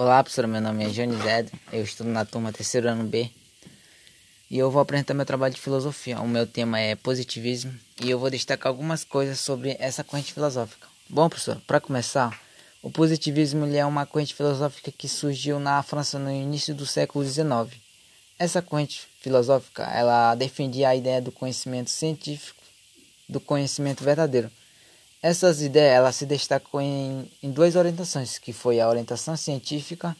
Olá, professora. Meu nome é Johnny Zed. Eu estudo na turma terceiro ano B. E eu vou apresentar meu trabalho de filosofia. O meu tema é positivismo e eu vou destacar algumas coisas sobre essa corrente filosófica. Bom, professor, para começar, o positivismo é uma corrente filosófica que surgiu na França no início do século XIX. Essa corrente filosófica, ela defendia a ideia do conhecimento científico, do conhecimento verdadeiro essas ideias ela se destacou em, em duas orientações, que foi a orientação científica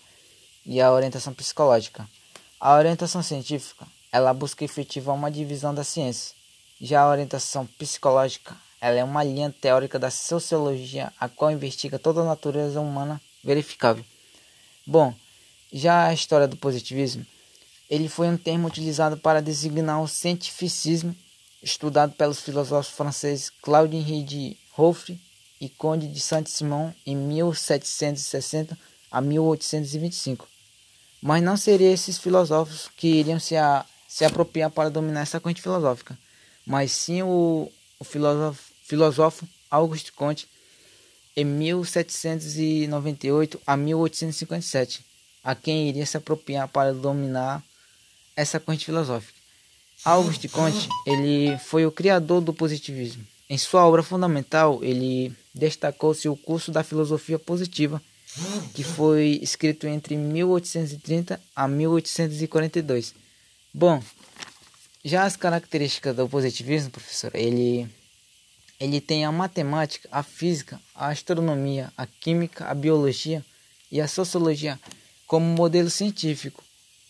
e a orientação psicológica. A orientação científica ela busca efetivar uma divisão da ciência. Já a orientação psicológica ela é uma linha teórica da sociologia a qual investiga toda a natureza humana verificável. Bom, já a história do positivismo, ele foi um termo utilizado para designar o cientificismo estudado pelos filósofos franceses Claude Henri de Joffre e Conde de Saint-Simon em 1760 a 1825. Mas não seriam esses filósofos que iriam se, a, se apropriar para dominar essa corrente filosófica, mas sim o, o filósofo, filósofo Auguste Comte em 1798 a 1857, a quem iria se apropriar para dominar essa corrente filosófica. Auguste Comte, ele foi o criador do positivismo. Em sua obra fundamental, ele destacou-se o curso da filosofia positiva, que foi escrito entre 1830 a 1842. Bom, já as características do positivismo, professor, ele ele tem a matemática, a física, a astronomia, a química, a biologia e a sociologia como modelo científico,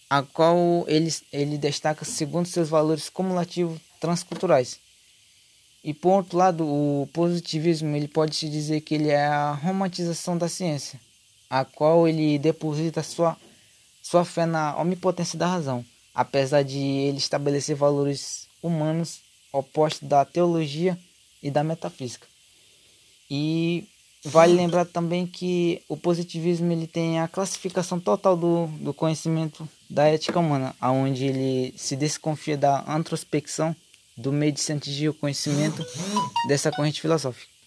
a qual ele, ele destaca segundo seus valores cumulativos transculturais. E por outro lado, o positivismo ele pode se dizer que ele é a romantização da ciência, a qual ele deposita sua sua fé na omnipotência da razão, apesar de ele estabelecer valores humanos opostos da teologia e da metafísica. E vale lembrar também que o positivismo ele tem a classificação total do, do conhecimento da ética humana, aonde ele se desconfia da introspecção do meio de sentir o conhecimento dessa corrente filosófica.